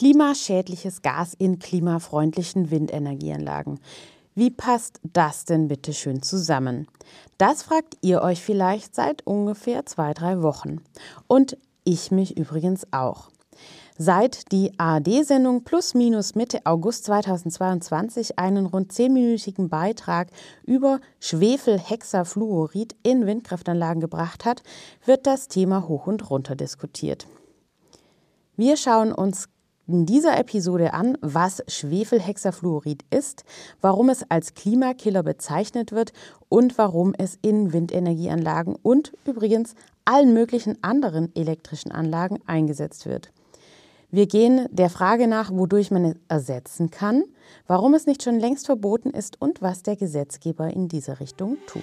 Klimaschädliches Gas in klimafreundlichen Windenergieanlagen. Wie passt das denn bitte schön zusammen? Das fragt ihr euch vielleicht seit ungefähr zwei, drei Wochen. Und ich mich übrigens auch. Seit die ARD-Sendung Plus Minus Mitte August 2022 einen rund zehnminütigen Beitrag über Schwefelhexafluorid in Windkraftanlagen gebracht hat, wird das Thema hoch und runter diskutiert. Wir schauen uns in dieser Episode an, was Schwefelhexafluorid ist, warum es als Klimakiller bezeichnet wird und warum es in Windenergieanlagen und übrigens allen möglichen anderen elektrischen Anlagen eingesetzt wird. Wir gehen der Frage nach, wodurch man es ersetzen kann, warum es nicht schon längst verboten ist und was der Gesetzgeber in dieser Richtung tut.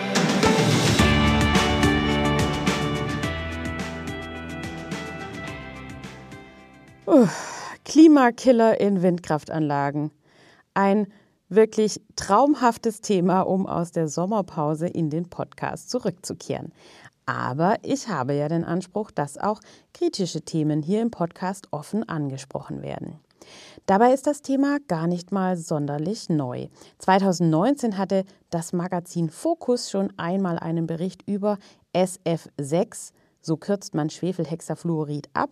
Uh, Klimakiller in Windkraftanlagen. Ein wirklich traumhaftes Thema, um aus der Sommerpause in den Podcast zurückzukehren. Aber ich habe ja den Anspruch, dass auch kritische Themen hier im Podcast offen angesprochen werden. Dabei ist das Thema gar nicht mal sonderlich neu. 2019 hatte das Magazin Focus schon einmal einen Bericht über SF6, so kürzt man Schwefelhexafluorid ab,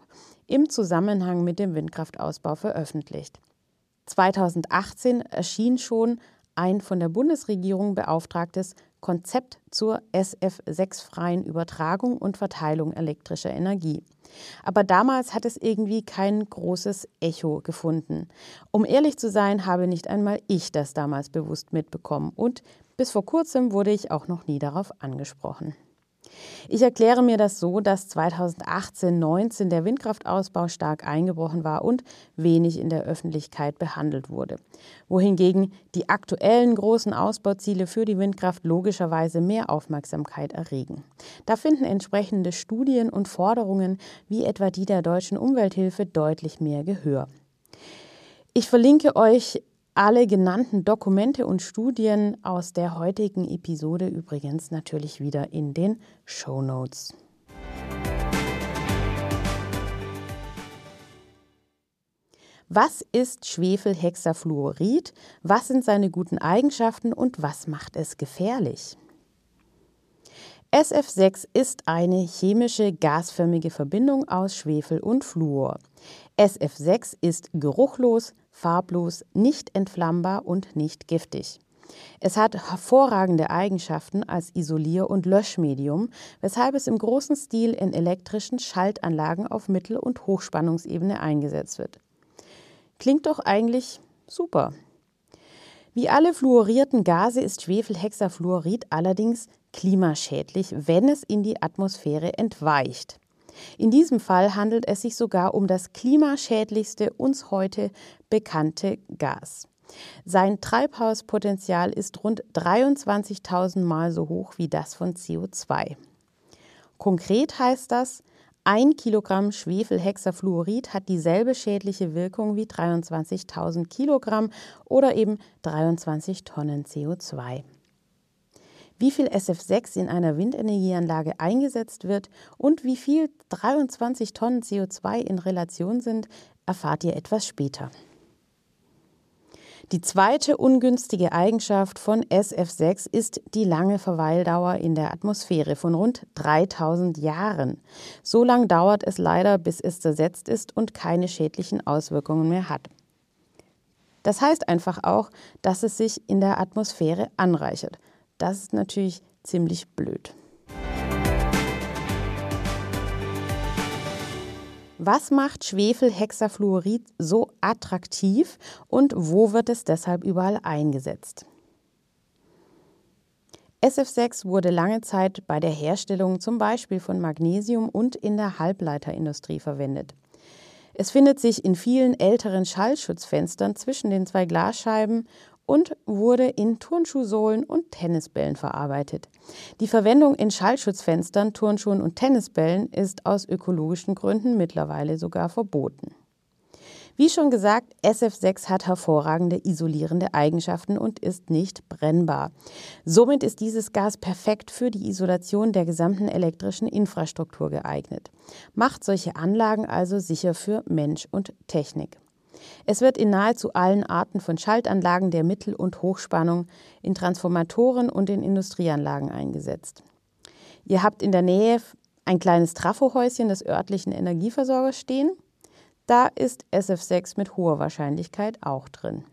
im Zusammenhang mit dem Windkraftausbau veröffentlicht. 2018 erschien schon ein von der Bundesregierung beauftragtes Konzept zur SF6-freien Übertragung und Verteilung elektrischer Energie. Aber damals hat es irgendwie kein großes Echo gefunden. Um ehrlich zu sein, habe nicht einmal ich das damals bewusst mitbekommen und bis vor kurzem wurde ich auch noch nie darauf angesprochen. Ich erkläre mir das so, dass 2018-19 der Windkraftausbau stark eingebrochen war und wenig in der Öffentlichkeit behandelt wurde, wohingegen die aktuellen großen Ausbauziele für die Windkraft logischerweise mehr Aufmerksamkeit erregen. Da finden entsprechende Studien und Forderungen wie etwa die der deutschen Umwelthilfe deutlich mehr Gehör. Ich verlinke euch alle genannten Dokumente und Studien aus der heutigen Episode übrigens natürlich wieder in den Show Notes. Was ist Schwefelhexafluorid? Was sind seine guten Eigenschaften und was macht es gefährlich? SF6 ist eine chemische gasförmige Verbindung aus Schwefel und Fluor. SF6 ist geruchlos, farblos, nicht entflammbar und nicht giftig. Es hat hervorragende Eigenschaften als Isolier- und Löschmedium, weshalb es im großen Stil in elektrischen Schaltanlagen auf Mittel- und Hochspannungsebene eingesetzt wird. Klingt doch eigentlich super. Wie alle fluorierten Gase ist Schwefelhexafluorid allerdings klimaschädlich, wenn es in die Atmosphäre entweicht. In diesem Fall handelt es sich sogar um das klimaschädlichste uns heute bekannte Gas. Sein Treibhauspotenzial ist rund 23.000 Mal so hoch wie das von CO2. Konkret heißt das, ein Kilogramm Schwefelhexafluorid hat dieselbe schädliche Wirkung wie 23.000 Kilogramm oder eben 23 Tonnen CO2. Wie viel SF6 in einer Windenergieanlage eingesetzt wird und wie viel 23 Tonnen CO2 in Relation sind, erfahrt ihr etwas später. Die zweite ungünstige Eigenschaft von SF6 ist die lange Verweildauer in der Atmosphäre von rund 3000 Jahren. So lang dauert es leider, bis es zersetzt ist und keine schädlichen Auswirkungen mehr hat. Das heißt einfach auch, dass es sich in der Atmosphäre anreichert. Das ist natürlich ziemlich blöd. Was macht Schwefelhexafluorid so attraktiv und wo wird es deshalb überall eingesetzt? SF6 wurde lange Zeit bei der Herstellung zum Beispiel von Magnesium und in der Halbleiterindustrie verwendet. Es findet sich in vielen älteren Schallschutzfenstern zwischen den zwei Glasscheiben und wurde in Turnschuhsohlen und Tennisbällen verarbeitet. Die Verwendung in Schallschutzfenstern, Turnschuhen und Tennisbällen ist aus ökologischen Gründen mittlerweile sogar verboten. Wie schon gesagt, SF6 hat hervorragende isolierende Eigenschaften und ist nicht brennbar. Somit ist dieses Gas perfekt für die Isolation der gesamten elektrischen Infrastruktur geeignet. Macht solche Anlagen also sicher für Mensch und Technik. Es wird in nahezu allen Arten von Schaltanlagen der Mittel- und Hochspannung, in Transformatoren und in Industrieanlagen eingesetzt. Ihr habt in der Nähe ein kleines Trafohäuschen des örtlichen Energieversorgers stehen. Da ist SF6 mit hoher Wahrscheinlichkeit auch drin.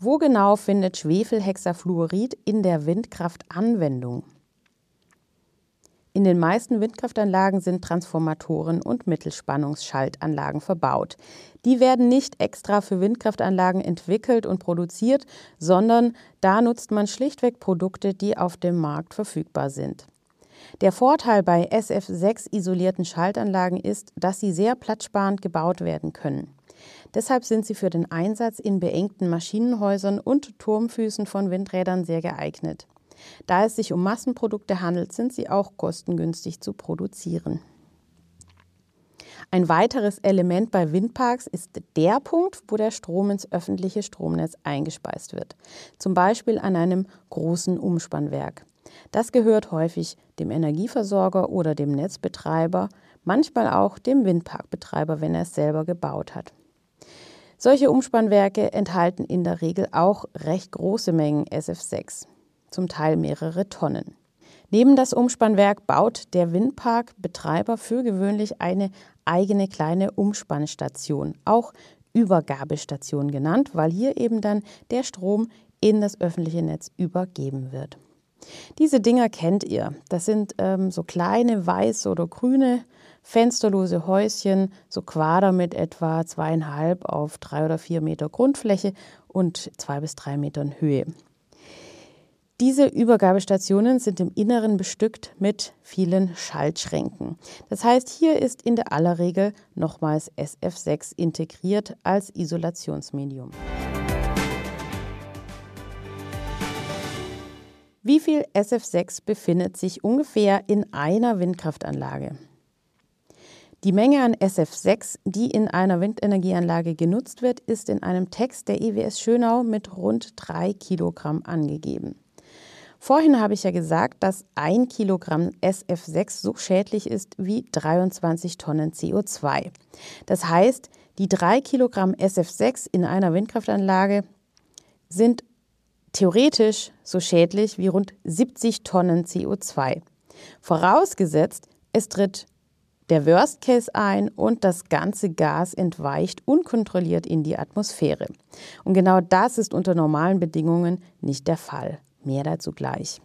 Wo genau findet Schwefelhexafluorid in der Windkraft Anwendung? In den meisten Windkraftanlagen sind Transformatoren und Mittelspannungsschaltanlagen verbaut. Die werden nicht extra für Windkraftanlagen entwickelt und produziert, sondern da nutzt man schlichtweg Produkte, die auf dem Markt verfügbar sind. Der Vorteil bei SF6 isolierten Schaltanlagen ist, dass sie sehr platzsparend gebaut werden können. Deshalb sind sie für den Einsatz in beengten Maschinenhäusern und Turmfüßen von Windrädern sehr geeignet. Da es sich um Massenprodukte handelt, sind sie auch kostengünstig zu produzieren. Ein weiteres Element bei Windparks ist der Punkt, wo der Strom ins öffentliche Stromnetz eingespeist wird, zum Beispiel an einem großen Umspannwerk. Das gehört häufig dem Energieversorger oder dem Netzbetreiber, manchmal auch dem Windparkbetreiber, wenn er es selber gebaut hat. Solche Umspannwerke enthalten in der Regel auch recht große Mengen SF6, zum Teil mehrere Tonnen. Neben das Umspannwerk baut der Windparkbetreiber für gewöhnlich eine eigene kleine Umspannstation, auch Übergabestation genannt, weil hier eben dann der Strom in das öffentliche Netz übergeben wird. Diese Dinger kennt ihr. Das sind ähm, so kleine weiße oder grüne fensterlose Häuschen, so Quader mit etwa zweieinhalb auf drei oder vier Meter Grundfläche und zwei bis drei Metern Höhe. Diese Übergabestationen sind im Inneren bestückt mit vielen Schaltschränken. Das heißt, hier ist in der aller Regel nochmals SF6 integriert als Isolationsmedium. Wie viel SF6 befindet sich ungefähr in einer Windkraftanlage? Die Menge an SF6, die in einer Windenergieanlage genutzt wird, ist in einem Text der EWS Schönau mit rund 3 Kilogramm angegeben. Vorhin habe ich ja gesagt, dass ein Kilogramm SF6 so schädlich ist wie 23 Tonnen CO2. Das heißt, die 3 Kilogramm SF6 in einer Windkraftanlage sind theoretisch so schädlich wie rund 70 Tonnen CO2. Vorausgesetzt, es tritt der Worst Case ein und das ganze Gas entweicht unkontrolliert in die Atmosphäre. Und genau das ist unter normalen Bedingungen nicht der Fall. Mehr dazu gleich.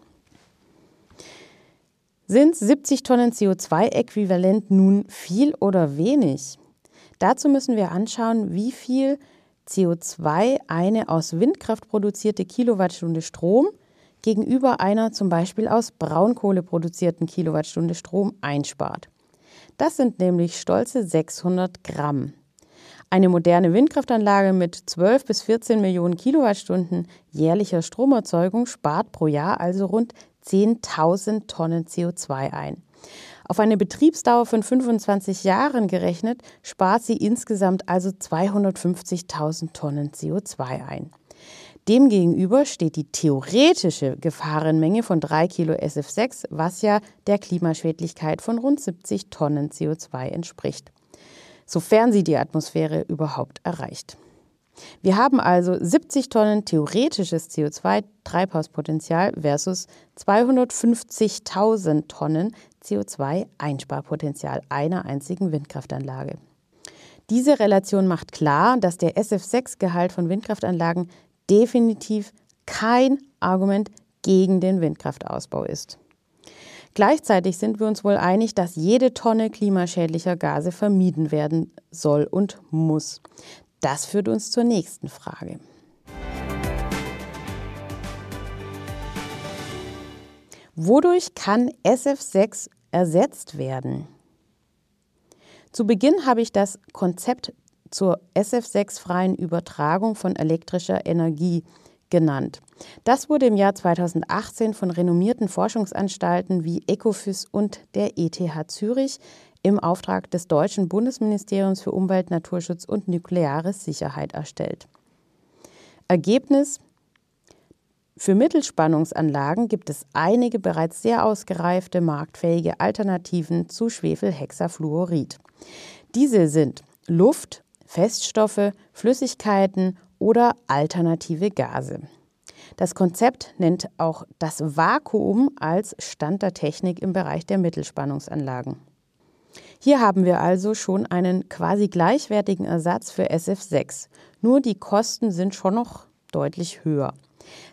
Sind 70 Tonnen CO2-Äquivalent nun viel oder wenig? Dazu müssen wir anschauen, wie viel CO2 eine aus Windkraft produzierte Kilowattstunde Strom gegenüber einer zum Beispiel aus Braunkohle produzierten Kilowattstunde Strom einspart. Das sind nämlich stolze 600 Gramm. Eine moderne Windkraftanlage mit 12 bis 14 Millionen Kilowattstunden jährlicher Stromerzeugung spart pro Jahr also rund 10.000 Tonnen CO2 ein. Auf eine Betriebsdauer von 25 Jahren gerechnet, spart sie insgesamt also 250.000 Tonnen CO2 ein. Demgegenüber steht die theoretische Gefahrenmenge von 3 Kilo SF6, was ja der Klimaschädlichkeit von rund 70 Tonnen CO2 entspricht, sofern sie die Atmosphäre überhaupt erreicht. Wir haben also 70 Tonnen theoretisches CO2-Treibhauspotenzial versus 250.000 Tonnen CO2-Einsparpotenzial einer einzigen Windkraftanlage. Diese Relation macht klar, dass der SF6-Gehalt von Windkraftanlagen definitiv kein Argument gegen den Windkraftausbau ist. Gleichzeitig sind wir uns wohl einig, dass jede Tonne klimaschädlicher Gase vermieden werden soll und muss. Das führt uns zur nächsten Frage. Wodurch kann SF6 ersetzt werden? Zu Beginn habe ich das Konzept zur SF6-freien Übertragung von elektrischer Energie genannt. Das wurde im Jahr 2018 von renommierten Forschungsanstalten wie Ecofys und der ETH Zürich im Auftrag des deutschen Bundesministeriums für Umwelt, Naturschutz und nukleare Sicherheit erstellt. Ergebnis für Mittelspannungsanlagen gibt es einige bereits sehr ausgereifte marktfähige Alternativen zu Schwefelhexafluorid. Diese sind Luft, Feststoffe, Flüssigkeiten oder alternative Gase. Das Konzept nennt auch das Vakuum als Stand der Technik im Bereich der Mittelspannungsanlagen. Hier haben wir also schon einen quasi gleichwertigen Ersatz für SF6, nur die Kosten sind schon noch deutlich höher.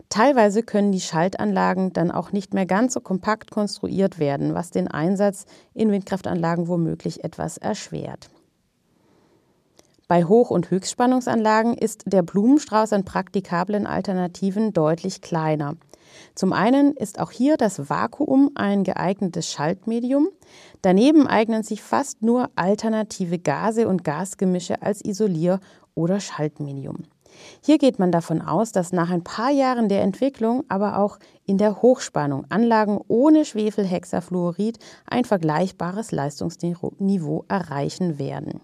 Teilweise können die Schaltanlagen dann auch nicht mehr ganz so kompakt konstruiert werden, was den Einsatz in Windkraftanlagen womöglich etwas erschwert. Bei Hoch- und Höchstspannungsanlagen ist der Blumenstrauß an praktikablen Alternativen deutlich kleiner. Zum einen ist auch hier das Vakuum ein geeignetes Schaltmedium. Daneben eignen sich fast nur alternative Gase und Gasgemische als Isolier- oder Schaltmedium. Hier geht man davon aus, dass nach ein paar Jahren der Entwicklung aber auch in der Hochspannung Anlagen ohne Schwefelhexafluorid ein vergleichbares Leistungsniveau erreichen werden.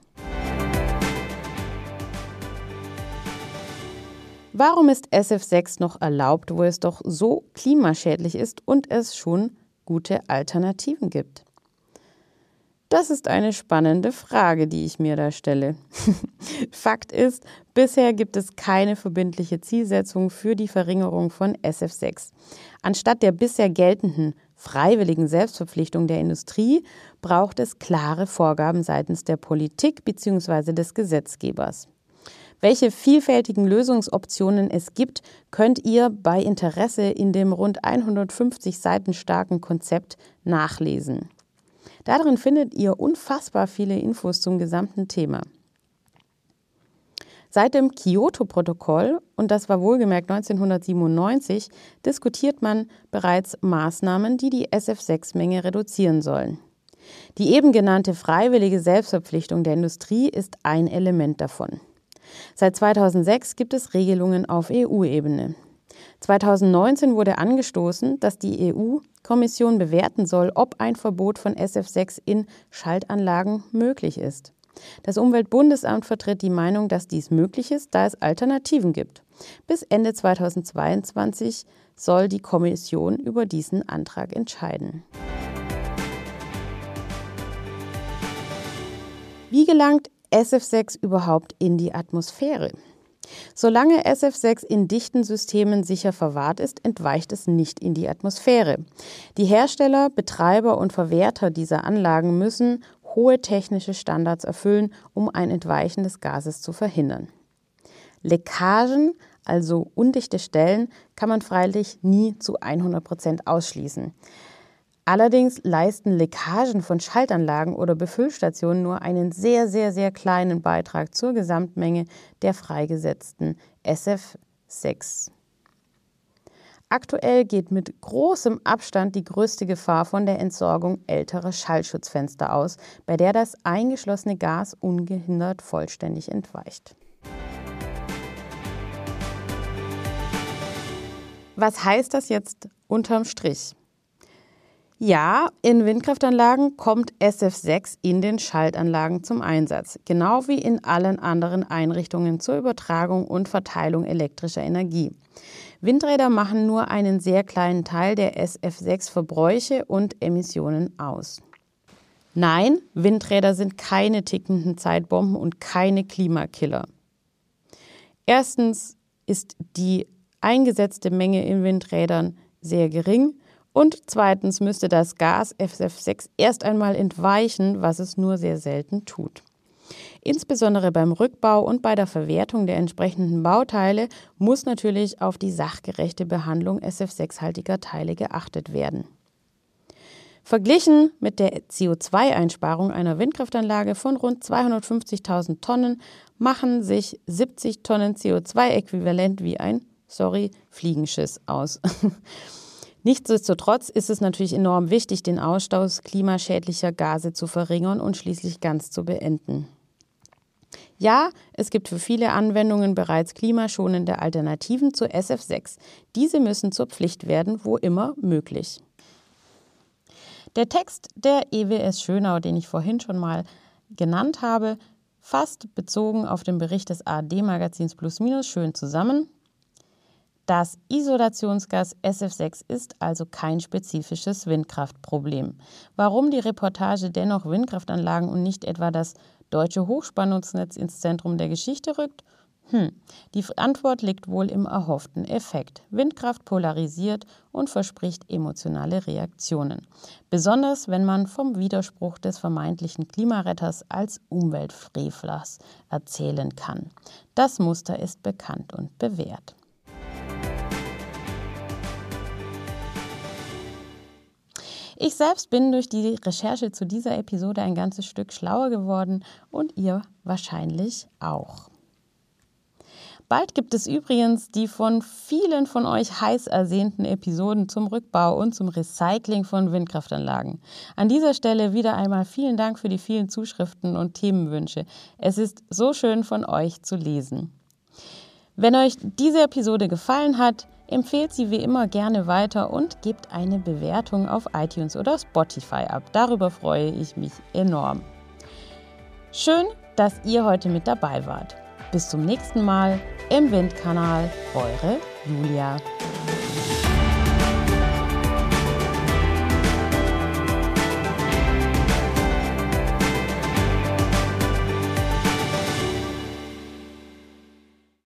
Warum ist SF6 noch erlaubt, wo es doch so klimaschädlich ist und es schon gute Alternativen gibt? Das ist eine spannende Frage, die ich mir da stelle. Fakt ist, bisher gibt es keine verbindliche Zielsetzung für die Verringerung von SF6. Anstatt der bisher geltenden freiwilligen Selbstverpflichtung der Industrie braucht es klare Vorgaben seitens der Politik bzw. des Gesetzgebers. Welche vielfältigen Lösungsoptionen es gibt, könnt ihr bei Interesse in dem rund 150 Seiten starken Konzept nachlesen. Darin findet ihr unfassbar viele Infos zum gesamten Thema. Seit dem Kyoto-Protokoll, und das war wohlgemerkt 1997, diskutiert man bereits Maßnahmen, die die SF6-Menge reduzieren sollen. Die eben genannte freiwillige Selbstverpflichtung der Industrie ist ein Element davon. Seit 2006 gibt es Regelungen auf EU-Ebene. 2019 wurde angestoßen, dass die EU-Kommission bewerten soll, ob ein Verbot von SF6 in Schaltanlagen möglich ist. Das Umweltbundesamt vertritt die Meinung, dass dies möglich ist, da es Alternativen gibt. Bis Ende 2022 soll die Kommission über diesen Antrag entscheiden. Wie gelangt SF6 überhaupt in die Atmosphäre? Solange SF6 in dichten Systemen sicher verwahrt ist, entweicht es nicht in die Atmosphäre. Die Hersteller, Betreiber und Verwerter dieser Anlagen müssen hohe technische Standards erfüllen, um ein Entweichen des Gases zu verhindern. Leckagen, also undichte Stellen, kann man freilich nie zu 100 Prozent ausschließen. Allerdings leisten Leckagen von Schaltanlagen oder Befüllstationen nur einen sehr, sehr, sehr kleinen Beitrag zur Gesamtmenge der freigesetzten SF6. Aktuell geht mit großem Abstand die größte Gefahr von der Entsorgung älterer Schallschutzfenster aus, bei der das eingeschlossene Gas ungehindert vollständig entweicht. Was heißt das jetzt unterm Strich? Ja, in Windkraftanlagen kommt SF6 in den Schaltanlagen zum Einsatz, genau wie in allen anderen Einrichtungen zur Übertragung und Verteilung elektrischer Energie. Windräder machen nur einen sehr kleinen Teil der SF6-Verbräuche und Emissionen aus. Nein, Windräder sind keine tickenden Zeitbomben und keine Klimakiller. Erstens ist die eingesetzte Menge in Windrädern sehr gering und zweitens müsste das Gas SF6 erst einmal entweichen, was es nur sehr selten tut. Insbesondere beim Rückbau und bei der Verwertung der entsprechenden Bauteile muss natürlich auf die sachgerechte Behandlung SF6-haltiger Teile geachtet werden. Verglichen mit der CO2-Einsparung einer Windkraftanlage von rund 250.000 Tonnen machen sich 70 Tonnen CO2-Äquivalent wie ein, sorry, Fliegenschiss aus. Nichtsdestotrotz ist es natürlich enorm wichtig, den Ausstoß klimaschädlicher Gase zu verringern und schließlich ganz zu beenden. Ja, es gibt für viele Anwendungen bereits klimaschonende Alternativen zu SF6. Diese müssen zur Pflicht werden, wo immer möglich. Der Text der EWS Schönau, den ich vorhin schon mal genannt habe, fasst bezogen auf den Bericht des ARD-Magazins Plus Minus schön zusammen. Das Isolationsgas SF6 ist also kein spezifisches Windkraftproblem. Warum die Reportage dennoch Windkraftanlagen und nicht etwa das deutsche Hochspannungsnetz ins Zentrum der Geschichte rückt? Hm, die Antwort liegt wohl im erhofften Effekt. Windkraft polarisiert und verspricht emotionale Reaktionen. Besonders wenn man vom Widerspruch des vermeintlichen Klimaretters als Umweltfrevlers erzählen kann. Das Muster ist bekannt und bewährt. Ich selbst bin durch die Recherche zu dieser Episode ein ganzes Stück schlauer geworden und ihr wahrscheinlich auch. Bald gibt es übrigens die von vielen von euch heiß ersehnten Episoden zum Rückbau und zum Recycling von Windkraftanlagen. An dieser Stelle wieder einmal vielen Dank für die vielen Zuschriften und Themenwünsche. Es ist so schön von euch zu lesen. Wenn euch diese Episode gefallen hat, Empfehlt sie wie immer gerne weiter und gebt eine Bewertung auf iTunes oder Spotify ab. Darüber freue ich mich enorm. Schön, dass ihr heute mit dabei wart. Bis zum nächsten Mal im Windkanal, eure Julia.